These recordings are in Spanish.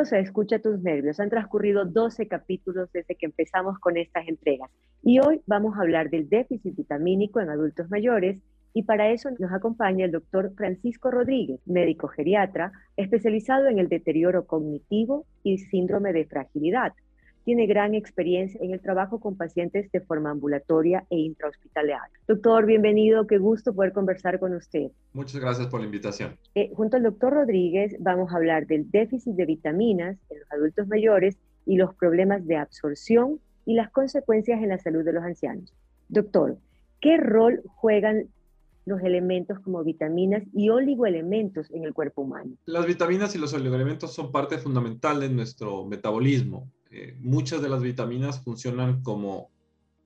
Bienvenidos a Escucha tus nervios. Han transcurrido 12 capítulos desde que empezamos con estas entregas y hoy vamos a hablar del déficit vitamínico en adultos mayores y para eso nos acompaña el doctor Francisco Rodríguez, médico geriatra, especializado en el deterioro cognitivo y síndrome de fragilidad. Tiene gran experiencia en el trabajo con pacientes de forma ambulatoria e intrahospitalaria. Doctor, bienvenido, qué gusto poder conversar con usted. Muchas gracias por la invitación. Eh, junto al doctor Rodríguez vamos a hablar del déficit de vitaminas en los adultos mayores y los problemas de absorción y las consecuencias en la salud de los ancianos. Doctor, ¿qué rol juegan los elementos como vitaminas y oligoelementos en el cuerpo humano. Las vitaminas y los oligoelementos son parte fundamental de nuestro metabolismo. Eh, muchas de las vitaminas funcionan como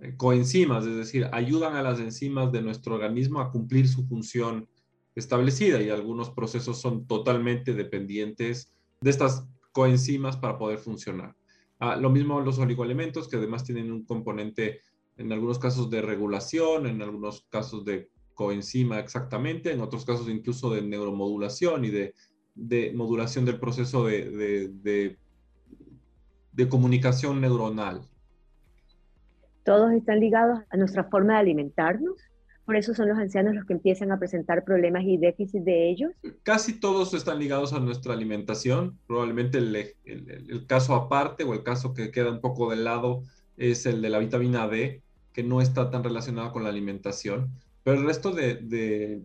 eh, coenzimas, es decir, ayudan a las enzimas de nuestro organismo a cumplir su función establecida y algunos procesos son totalmente dependientes de estas coenzimas para poder funcionar. Ah, lo mismo los oligoelementos, que además tienen un componente en algunos casos de regulación, en algunos casos de coenzima exactamente, en otros casos incluso de neuromodulación y de, modulación del proceso de, de, comunicación neuronal. Todos están ligados a nuestra forma de alimentarnos. Por eso son los ancianos los que empiezan a presentar problemas y déficits de ellos. Casi todos están ligados a nuestra alimentación. Probablemente el, el, caso aparte o el caso que queda un poco de lado es el de la vitamina D, que no está tan relacionado con la alimentación. Pero el resto de,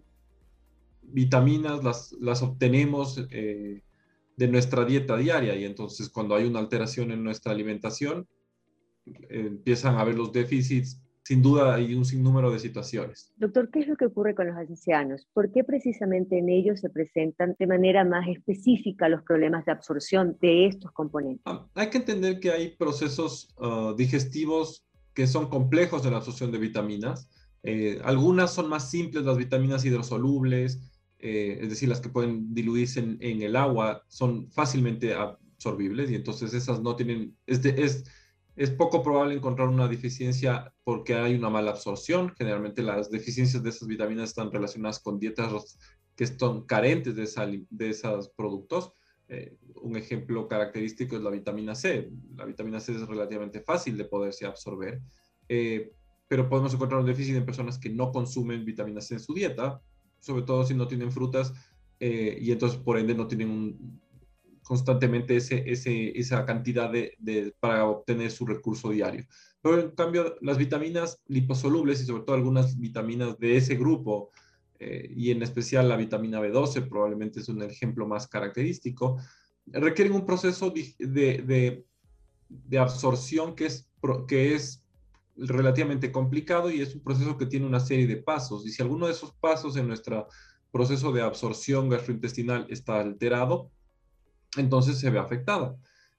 vitaminas las, las obtenemos eh, de nuestra dieta diaria y entonces cuando hay una alteración en nuestra alimentación, empiezan a haber los déficits. Sin duda hay un sinnúmero de situaciones. Doctor, ¿qué es lo que ocurre con los ancianos? ¿Por qué precisamente en ellos se presentan de manera más específica los problemas de absorción de estos componentes? Ah, hay que entender que hay procesos ah, digestivos que son complejos en la absorción de vitaminas eh, algunas son más simples, las vitaminas hidrosolubles, eh, es decir, las que pueden diluirse en, el agua, son fácilmente absorbibles y entonces esas no tienen, es, es, es, poco probable encontrar una deficiencia porque hay una mala absorción. Generalmente las deficiencias de esas vitaminas están relacionadas con dietas que son carentes de, esa, de esos productos. Eh, un ejemplo característico es la vitamina C. La vitamina C es relativamente fácil de poderse absorber pero podemos encontrar un déficit en personas que no consumen vitaminas C en su dieta, sobre todo si no tienen frutas eh, y entonces por ende no tienen constantemente ese, esa cantidad de, de, para obtener su recurso diario. Pero en cambio, las vitaminas liposolubles y sobre todo algunas vitaminas de ese grupo, eh, y en especial la vitamina B12, probablemente es un ejemplo más característico, requieren un proceso de, de, de absorción que es, que es relativamente complicado y es un proceso que tiene una serie de pasos. Y si alguno de esos pasos en nuestro proceso de absorción gastrointestinal está alterado, entonces se ve afectada.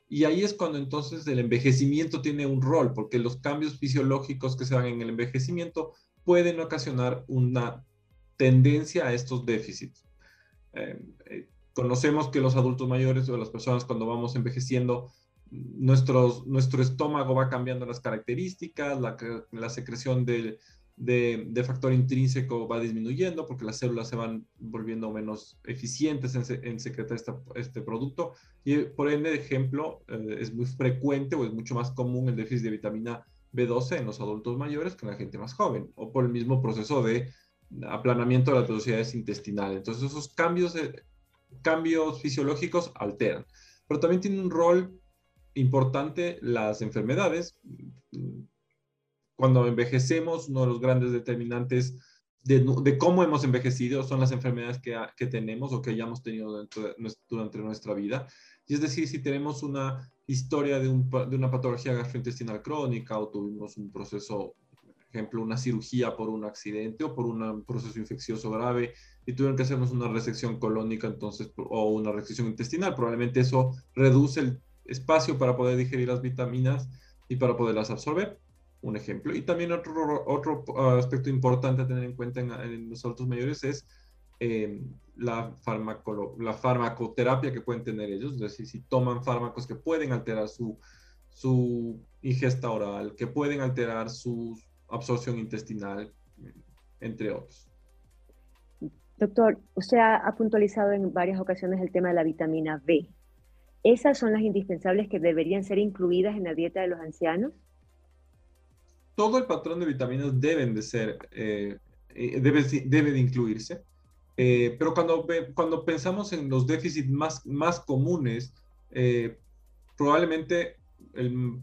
Y ahí es cuando entonces el envejecimiento tiene un rol, porque los cambios fisiológicos que se dan en el envejecimiento pueden ocasionar una tendencia a estos déficits. Eh, eh, conocemos que los adultos mayores o las personas cuando vamos envejeciendo nuestro, nuestro estómago va cambiando las características, la, secreción de, de, factor intrínseco va disminuyendo porque las células se van volviendo menos eficientes en, secretar este producto y por ende, ejemplo, eh, es muy frecuente o es mucho más común el déficit de vitamina B12 en los adultos mayores que en la gente más joven o por el mismo proceso de aplanamiento de las velocidades intestinales. Entonces esos cambios, cambios fisiológicos alteran, pero también tiene un rol importante las enfermedades. Cuando envejecemos, uno de los grandes determinantes de, cómo hemos envejecido son las enfermedades que, tenemos o que hayamos tenido durante nuestra vida. Y es decir, si tenemos una historia de, de, una patología gastrointestinal crónica o tuvimos un proceso, ejemplo, una cirugía por un accidente o por un proceso infeccioso grave y tuvieron que hacernos una resección colónica entonces o una resección intestinal, probablemente eso reduce el espacio para poder digerir las vitaminas y para poderlas absorber. Un ejemplo. Y también otro, otro ah, aspecto importante a tener en cuenta en, los adultos mayores es em, la, la farmacoterapia que pueden tener ellos, es decir, si toman fármacos que pueden alterar su, su ingesta oral, que pueden alterar su absorción intestinal, entre otros. Doctor, usted ha puntualizado en varias ocasiones el tema de la vitamina B. ¿Esas son las indispensables que deberían ser incluidas en la dieta de los ancianos? Todo el patrón de vitaminas deben de ser, eh, eh, debe, debe, de incluirse, eh, pero cuando, cuando pensamos en los déficits más, más comunes, probablemente el,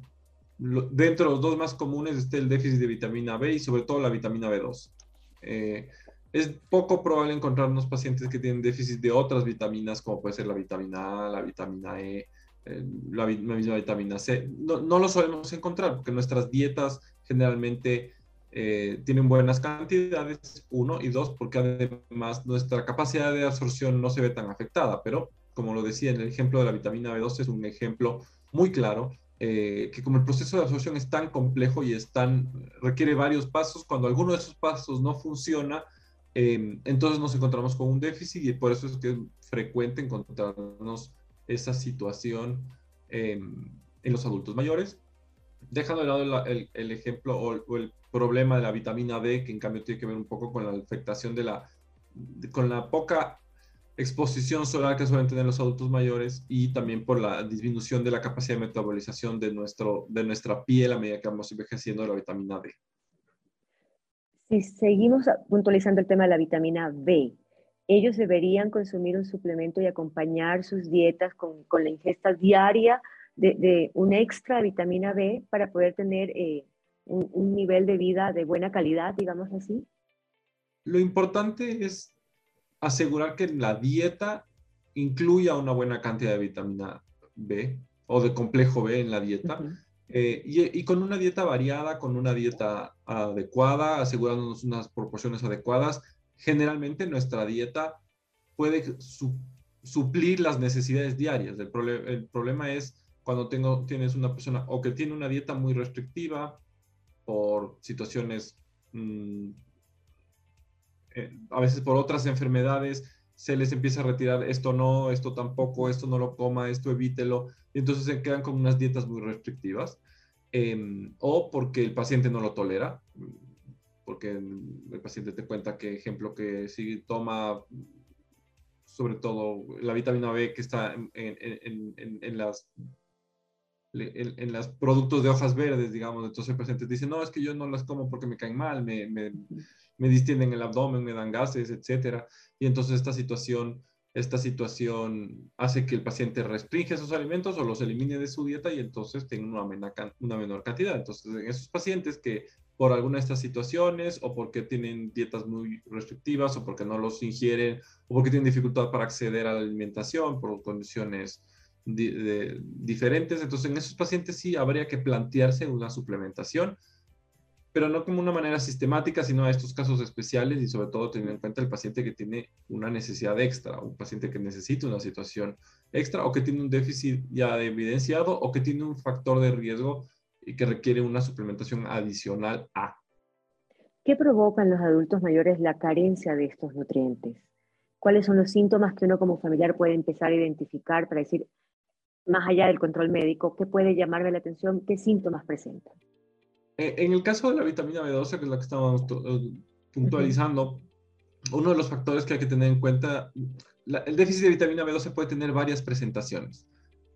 dentro de los dos más comunes esté el déficit de vitamina B y sobre todo la vitamina B2. Es poco probable encontrar unos pacientes que tienen déficit de otras vitaminas, como puede ser la vitamina A, la vitamina E, la, misma vitamina C. No, no, lo solemos encontrar porque nuestras dietas generalmente eh, tienen buenas cantidades, uno, y dos, porque además nuestra capacidad de absorción no se ve tan afectada, pero como lo decía en el ejemplo de la vitamina B12 es un ejemplo muy claro, eh, que como el proceso de absorción es tan complejo y es tan, requiere varios pasos, cuando alguno de esos pasos no funciona, em, entonces nos encontramos con un déficit y por eso es que es frecuente encontrarnos esa situación em, en los adultos mayores dejando de lado el, ejemplo o, el problema de la vitamina D, que en cambio tiene que ver un poco con la afectación de la, con la poca exposición solar que suelen tener los adultos mayores y también por la disminución de la capacidad de metabolización de, nuestro, de nuestra piel a medida que vamos envejeciendo de la vitamina D. Si seguimos puntualizando el tema de la vitamina B, ellos deberían consumir un suplemento y acompañar sus dietas con, con la ingesta diaria de, un extra de vitamina B para poder tener eh, un, nivel de vida de buena calidad, digamos así? Lo importante es asegurar que la dieta incluya una buena cantidad de vitamina B o de complejo B en la dieta. Eh, y, con una dieta variada, con una dieta adecuada, asegurándonos unas proporciones adecuadas, generalmente nuestra dieta puede suplir las necesidades diarias. El, el problema es cuando tengo, tienes una persona o que tiene una dieta muy restrictiva por situaciones, mm, eh, a veces por otras enfermedades, se les empieza a retirar esto no, esto tampoco, esto no lo coma, esto evítelo, y entonces se quedan con unas dietas muy restrictivas, em, o porque el paciente no lo tolera, porque el paciente te cuenta que, ejemplo, que si toma sobre todo la vitamina B que está en, en, en las en, los productos de hojas verdes, digamos, entonces el paciente dice, no, es que yo no las como porque me caen mal, me, me distienden el abdomen, me dan gases, etcétera. Y entonces esta situación, esta situación hace que el paciente restringe esos alimentos o los elimine de su dieta y entonces tenga una, una menor cantidad. Entonces, en esos pacientes que por alguna de estas situaciones o porque tienen dietas muy restrictivas o porque no los ingieren o porque tienen dificultad para acceder a la alimentación por condiciones diferentes. Entonces, en esos pacientes sí habría que plantearse una suplementación, pero no como una manera sistemática, sino a estos casos especiales y sobre todo teniendo en cuenta el paciente que tiene una necesidad extra, un paciente que necesita una situación extra o que tiene un déficit ya evidenciado o que tiene un factor de riesgo y que requiere una suplementación adicional a. ¿Qué provoca en los adultos mayores la carencia de estos nutrientes? ¿Cuáles son los síntomas que uno como familiar puede empezar a identificar para decir, más allá del control médico, ¿qué puede llamarme la atención? ¿Qué síntomas presenta? Eh, en el caso de la vitamina B12, que es la que estamos eh, puntualizando, uno de los factores que hay que tener en cuenta, el déficit de vitamina B12 puede tener varias presentaciones.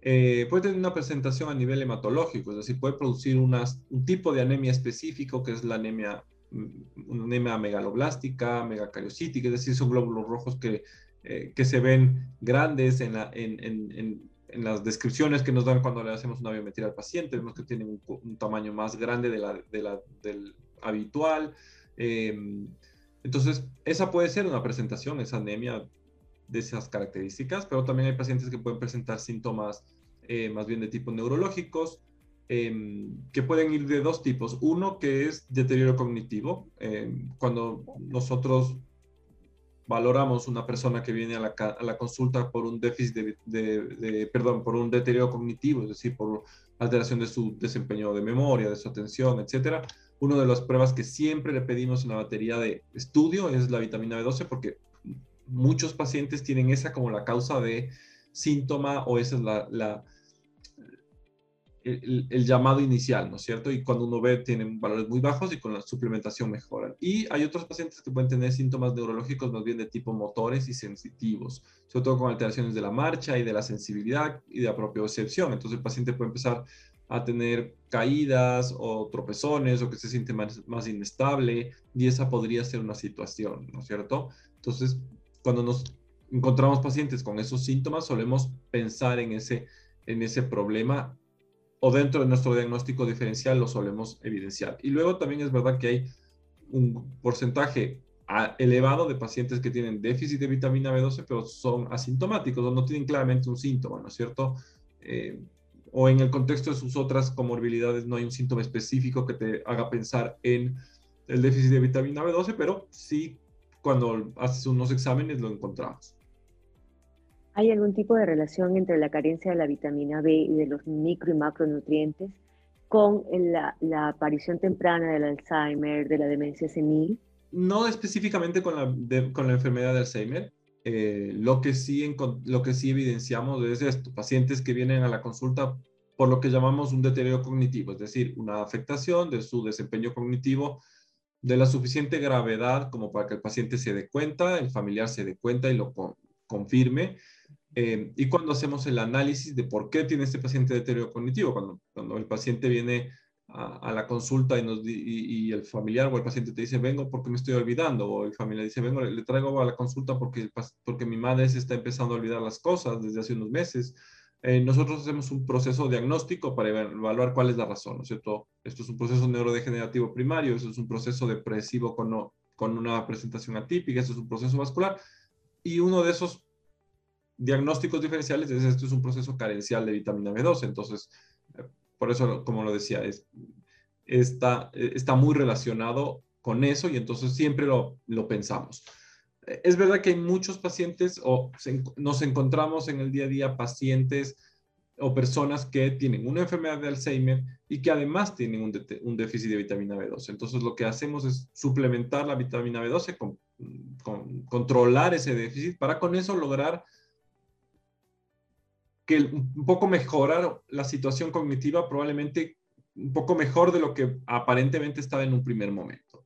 Eh, puede tener una presentación a nivel hematológico, es decir, puede producir un tipo de anemia específico, que es la anemia, mm, una anemia megaloblástica, megacariocítica, es decir, son glóbulos rojos que, que se ven grandes en, la, en, en en las descripciones que nos dan cuando le hacemos una biometría al paciente, vemos que tiene un, tamaño más grande de la, del habitual. Em, entonces, esa puede ser una presentación, esa anemia de esas características, pero también hay pacientes que pueden presentar síntomas eh, más bien de tipo neurológicos, em, que pueden ir de dos tipos. Uno que es deterioro cognitivo, em, cuando nosotros valoramos una persona que viene a la, consulta por un déficit de, perdón, por un deterioro cognitivo, es decir, por alteración de su desempeño de memoria, de su atención, etcétera. Una de las pruebas que siempre le pedimos en la batería de estudio es la vitamina B12 porque muchos pacientes tienen esa como la causa de síntoma o esa es la, el, llamado inicial, ¿no es cierto? Y cuando uno ve, tienen valores muy bajos y con la suplementación mejoran. Y hay otros pacientes que pueden tener síntomas neurológicos más bien de tipo motores y sensitivos, sobre todo con alteraciones de la marcha y de la sensibilidad y de la propia percepción. Entonces el paciente puede empezar a tener caídas o tropezones o que se siente más, más inestable y esa podría ser una situación, ¿no es cierto? Entonces, cuando nos encontramos pacientes con esos síntomas, solemos pensar en ese, en ese problema o dentro de nuestro diagnóstico diferencial lo solemos evidenciar. Y luego también es verdad que hay un porcentaje elevado de pacientes que tienen déficit de vitamina B12, pero son asintomáticos o no tienen claramente un síntoma, ¿no es cierto? Eh, o en el contexto de sus otras comorbilidades no hay un síntoma específico que te haga pensar en el déficit de vitamina B12, pero sí cuando haces unos exámenes lo encontramos. ¿Hay algún tipo de relación entre la carencia de la vitamina B y de los micro y macronutrientes con la, aparición temprana del Alzheimer, de la demencia senil? No específicamente con la, con la enfermedad de Alzheimer. Eh, lo, que sí, lo que sí evidenciamos es esto, pacientes que vienen a la consulta por lo que llamamos un deterioro cognitivo, es decir, una afectación de su desempeño cognitivo de la suficiente gravedad como para que el paciente se dé cuenta, el familiar se dé cuenta y lo confirme, eh, y cuando hacemos el análisis de por qué tiene este paciente deterioro cognitivo, cuando, cuando el paciente viene a, la consulta y, nos, y, el familiar o el paciente te dice, vengo porque me estoy olvidando, o el familiar dice, vengo, le, traigo a la consulta porque, porque mi madre se está empezando a olvidar las cosas desde hace unos meses. Eh, nosotros hacemos un proceso diagnóstico para evaluar cuál es la razón, ¿no es cierto? Esto es un proceso neurodegenerativo primario, eso es un proceso depresivo con, con una presentación atípica, eso es un proceso vascular, y uno de esos diagnósticos diferenciales es esto es un proceso carencial de vitamina B12. Entonces, eh, por eso, como lo decía, es, está, eh, está muy relacionado con eso y entonces siempre lo, lo pensamos. Eh, es verdad que hay muchos pacientes o nos encontramos en el día a día pacientes o personas que tienen una enfermedad de Alzheimer y que además tienen un, déficit de vitamina B12. Entonces lo que hacemos es suplementar la vitamina B12, con, con, controlar ese déficit para con eso lograr que un poco mejorar la situación cognitiva, probablemente un poco mejor de lo que aparentemente estaba en un primer momento.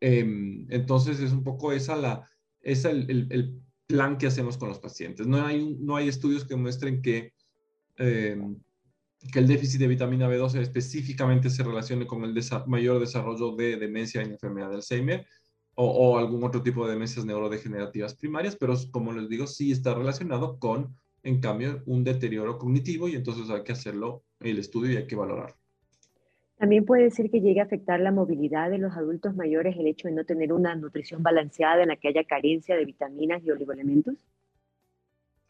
Em, entonces es un poco esa la, esa el, el, plan que hacemos con los pacientes. No hay, no hay estudios que muestren que, em, que el déficit de vitamina B12 específicamente se relacione con el mayor desarrollo de demencia en enfermedad de Alzheimer o, o, algún otro tipo de demencias neurodegenerativas primarias, pero como les digo, sí está relacionado con en cambio, un deterioro cognitivo y entonces hay que hacerlo el estudio y hay que valorarlo. También puede decir que llegue a afectar la movilidad de los adultos mayores el hecho de no tener una nutrición balanceada en la que haya carencia de vitaminas y oligoelementos.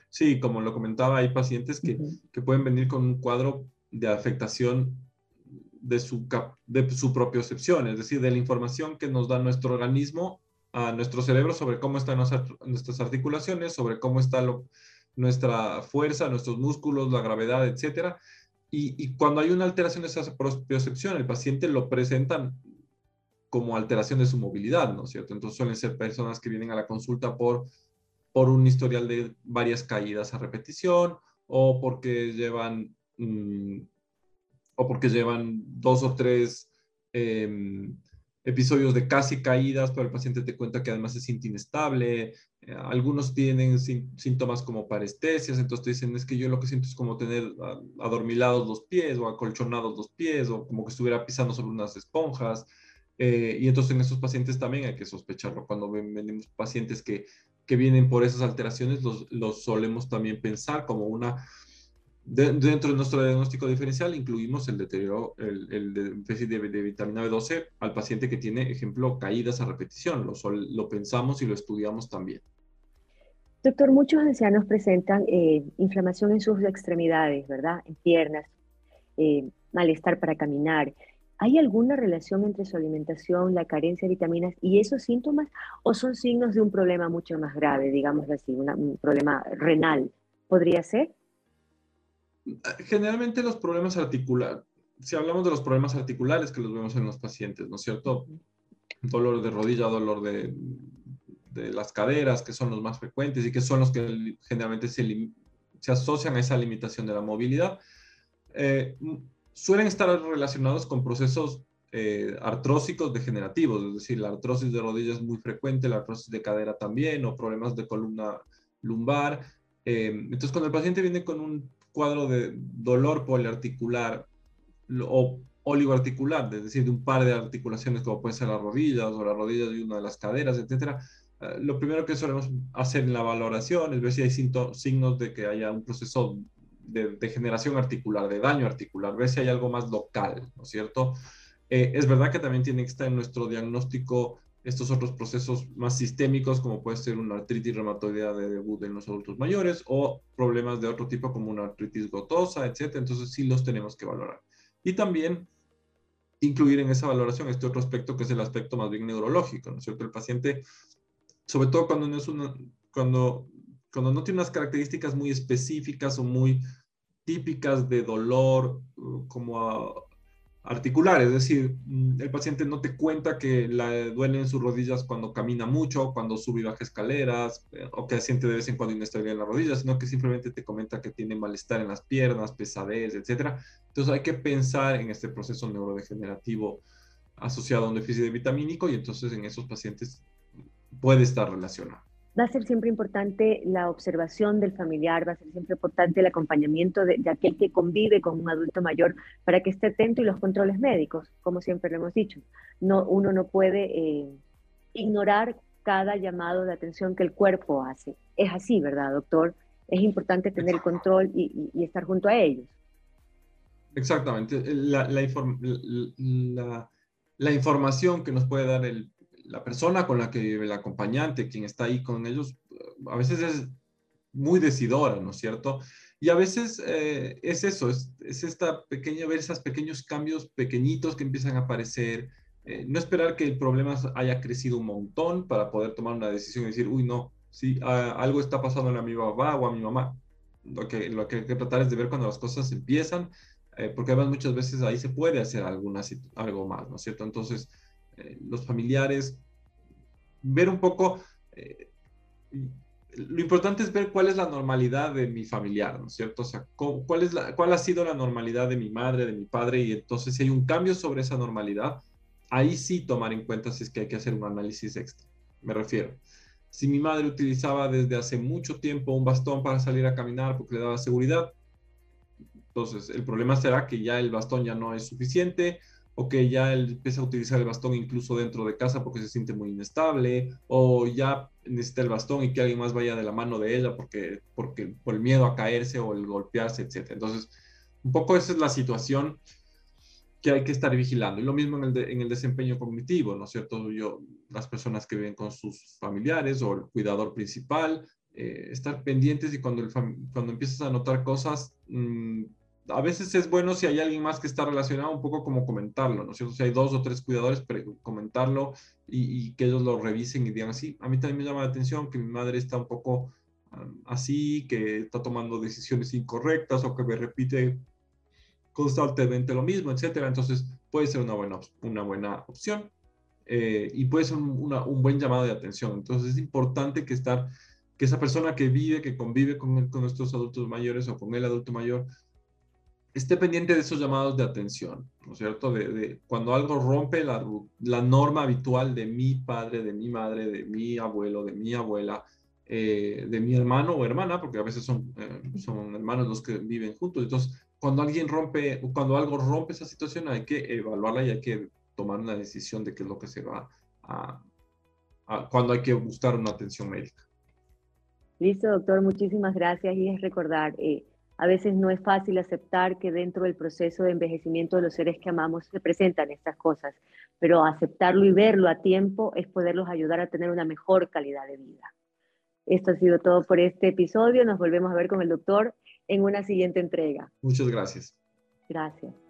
Sí, como lo comentaba, hay pacientes que, que pueden venir con un cuadro de afectación de su, de su propiocepción, es decir, de la información que nos da nuestro organismo a nuestro cerebro sobre cómo están nuestras articulaciones, sobre cómo está lo, nuestra fuerza, nuestros músculos, la gravedad, etcétera. Y, cuando hay una alteración de esa propiocepción, el paciente lo presenta como alteración de su movilidad, ¿no es cierto? Entonces suelen ser personas que vienen a la consulta por, por un historial de varias caídas a repetición o porque llevan, mm, o porque llevan dos o tres em, episodios de casi caídas, pero el paciente te cuenta que además se siente inestable. Eh, algunos tienen síntomas como parestesias, entonces te dicen, es que yo lo que siento es como tener adormilados los pies o acolchonados los pies o como que estuviera pisando sobre unas esponjas. Eh, y entonces en esos pacientes también hay que sospecharlo. Cuando venimos pacientes que, que vienen por esas alteraciones, los, los solemos también pensar como una dentro de nuestro diagnóstico diferencial incluimos el deterioro, el, el déficit de, vitamina B12 al paciente que tiene, ejemplo, caídas a repetición. Lo, lo pensamos y lo estudiamos también. Doctor, muchos ancianos presentan eh, inflamación en sus extremidades, ¿verdad? En piernas, eh, malestar para caminar. ¿Hay alguna relación entre su alimentación, la carencia de vitaminas y esos síntomas o son signos de un problema mucho más grave, digamos así, un problema renal? ¿Podría ser? Generalmente los problemas articulares, si hablamos de los problemas articulares que los vemos en los pacientes, ¿no es cierto? Dolor de rodilla, dolor de, las caderas, que son los más frecuentes y que son los que generalmente se, asocian a esa limitación de la movilidad. Eh, suelen estar relacionados con procesos eh, degenerativos, es decir, la artrosis de rodilla es muy frecuente, la artrosis de cadera también, o problemas de columna lumbar. Eh, entonces, cuando el paciente viene con un cuadro de dolor poliarticular o oligoarticular, es decir, de un par de articulaciones como pueden ser las rodillas o las rodillas de una de las caderas, etcétera, eh, lo primero que solemos hacer en la valoración es ver si hay signos de que haya un proceso de degeneración articular, de daño articular, ver si hay algo más local, ¿no es cierto? Eh, es verdad que también tiene que estar en nuestro diagnóstico estos otros procesos más sistémicos, como puede ser una artritis reumatoidea de debut en los adultos mayores o problemas de otro tipo como una artritis gotosa, etc. Entonces sí los tenemos que valorar. Y también incluir en esa valoración este otro aspecto que es el aspecto más bien neurológico, ¿no es cierto? El paciente, sobre todo cuando no, es una, cuando, cuando no tiene unas características muy específicas o muy típicas de dolor, como articular, es decir, mm, el paciente no te cuenta que le duelen sus rodillas cuando camina mucho, cuando sube y baja escaleras, eh, o que siente de vez en cuando inestabilidad en las rodillas, sino que simplemente te comenta que tiene malestar en las piernas, pesadez, etc. Entonces hay que pensar en este proceso neurodegenerativo asociado a un déficit de vitamínico y entonces en esos pacientes puede estar relacionado va a ser siempre importante la observación del familiar, va a ser siempre importante el acompañamiento de, aquel que convive con un adulto mayor para que esté atento y los controles médicos, como siempre lo hemos dicho. No, uno no puede eh, ignorar cada llamado de atención que el cuerpo hace. Es así, ¿verdad, doctor? Es importante tener el control y, estar junto a ellos. Exactamente. La, la, la información que nos puede dar el la persona con la que vive, el acompañante, quien está ahí con ellos, a veces es muy decidora, ¿no es cierto? Y a veces eh, es eso, es, esta pequeña, ver esos pequeños cambios pequeñitos que empiezan a aparecer, eh, no esperar que el problema haya crecido un montón para poder tomar una decisión y decir, uy, no, si algo está pasando a mi papá o a mi mamá. Lo que, lo que hay que tratar es de ver cuando las cosas empiezan, eh, porque además muchas veces ahí se puede hacer alguna, algo más, ¿no es cierto? Entonces, eh, los familiares, ver un poco, eh, lo importante es ver cuál es la normalidad de mi familiar, ¿no es cierto? O sea, cuál, es cuál ha sido la normalidad de mi madre, de mi padre, y entonces si hay un cambio sobre esa normalidad, ahí sí tomar en cuenta si es que hay que hacer un análisis extra. Me refiero. Si mi madre utilizaba desde hace mucho tiempo un bastón para salir a caminar porque le daba seguridad, entonces el problema será que ya el bastón ya no es suficiente o que ya él empieza a utilizar el bastón incluso dentro de casa porque se siente muy inestable, o ya necesita el bastón y que alguien más vaya de la mano de ella porque, porque por el miedo a caerse o el golpearse, etc. Entonces, un poco esa es la situación que hay que estar vigilando. Y lo mismo en el, en el desempeño cognitivo, ¿no es cierto? Yo, las personas que viven con sus familiares o el cuidador principal, eh, estar pendientes y cuando, el cuando empiezas a notar cosas, mmm, a veces es bueno si hay alguien más que está relacionado, un poco como comentarlo, ¿no es cierto? Si hay dos o tres cuidadores, pero comentarlo y, que ellos lo revisen y digan así. A mí también me llama la atención que mi madre está un poco así, que está tomando decisiones incorrectas o que me repite constantemente lo mismo, etcétera. Entonces puede ser una buena, una buena opción eh, y puede ser un, un, buen llamado de atención. Entonces es importante que estar que esa persona que vive, que convive con, con nuestros adultos mayores o con el adulto mayor, esté pendiente de esos llamados de atención, ¿no es cierto? De, cuando algo rompe la, la, norma habitual de mi padre, de mi madre, de mi abuelo, de mi abuela, eh, de mi hermano o hermana, porque a veces son, eh, son hermanos los que viven juntos. Entonces, cuando alguien rompe, cuando algo rompe esa situación, hay que evaluarla y hay que tomar una decisión de qué es lo que se va a, cuando hay que buscar una atención médica. Listo, doctor, muchísimas gracias. Y es recordar, eh, a veces no es fácil aceptar que dentro del proceso de envejecimiento de los seres que amamos se presentan estas cosas, pero aceptarlo y verlo a tiempo es poderlos ayudar a tener una mejor calidad de vida. Esto ha sido todo por este episodio. Nos volvemos a ver con el doctor en una siguiente entrega. Muchas gracias. Gracias.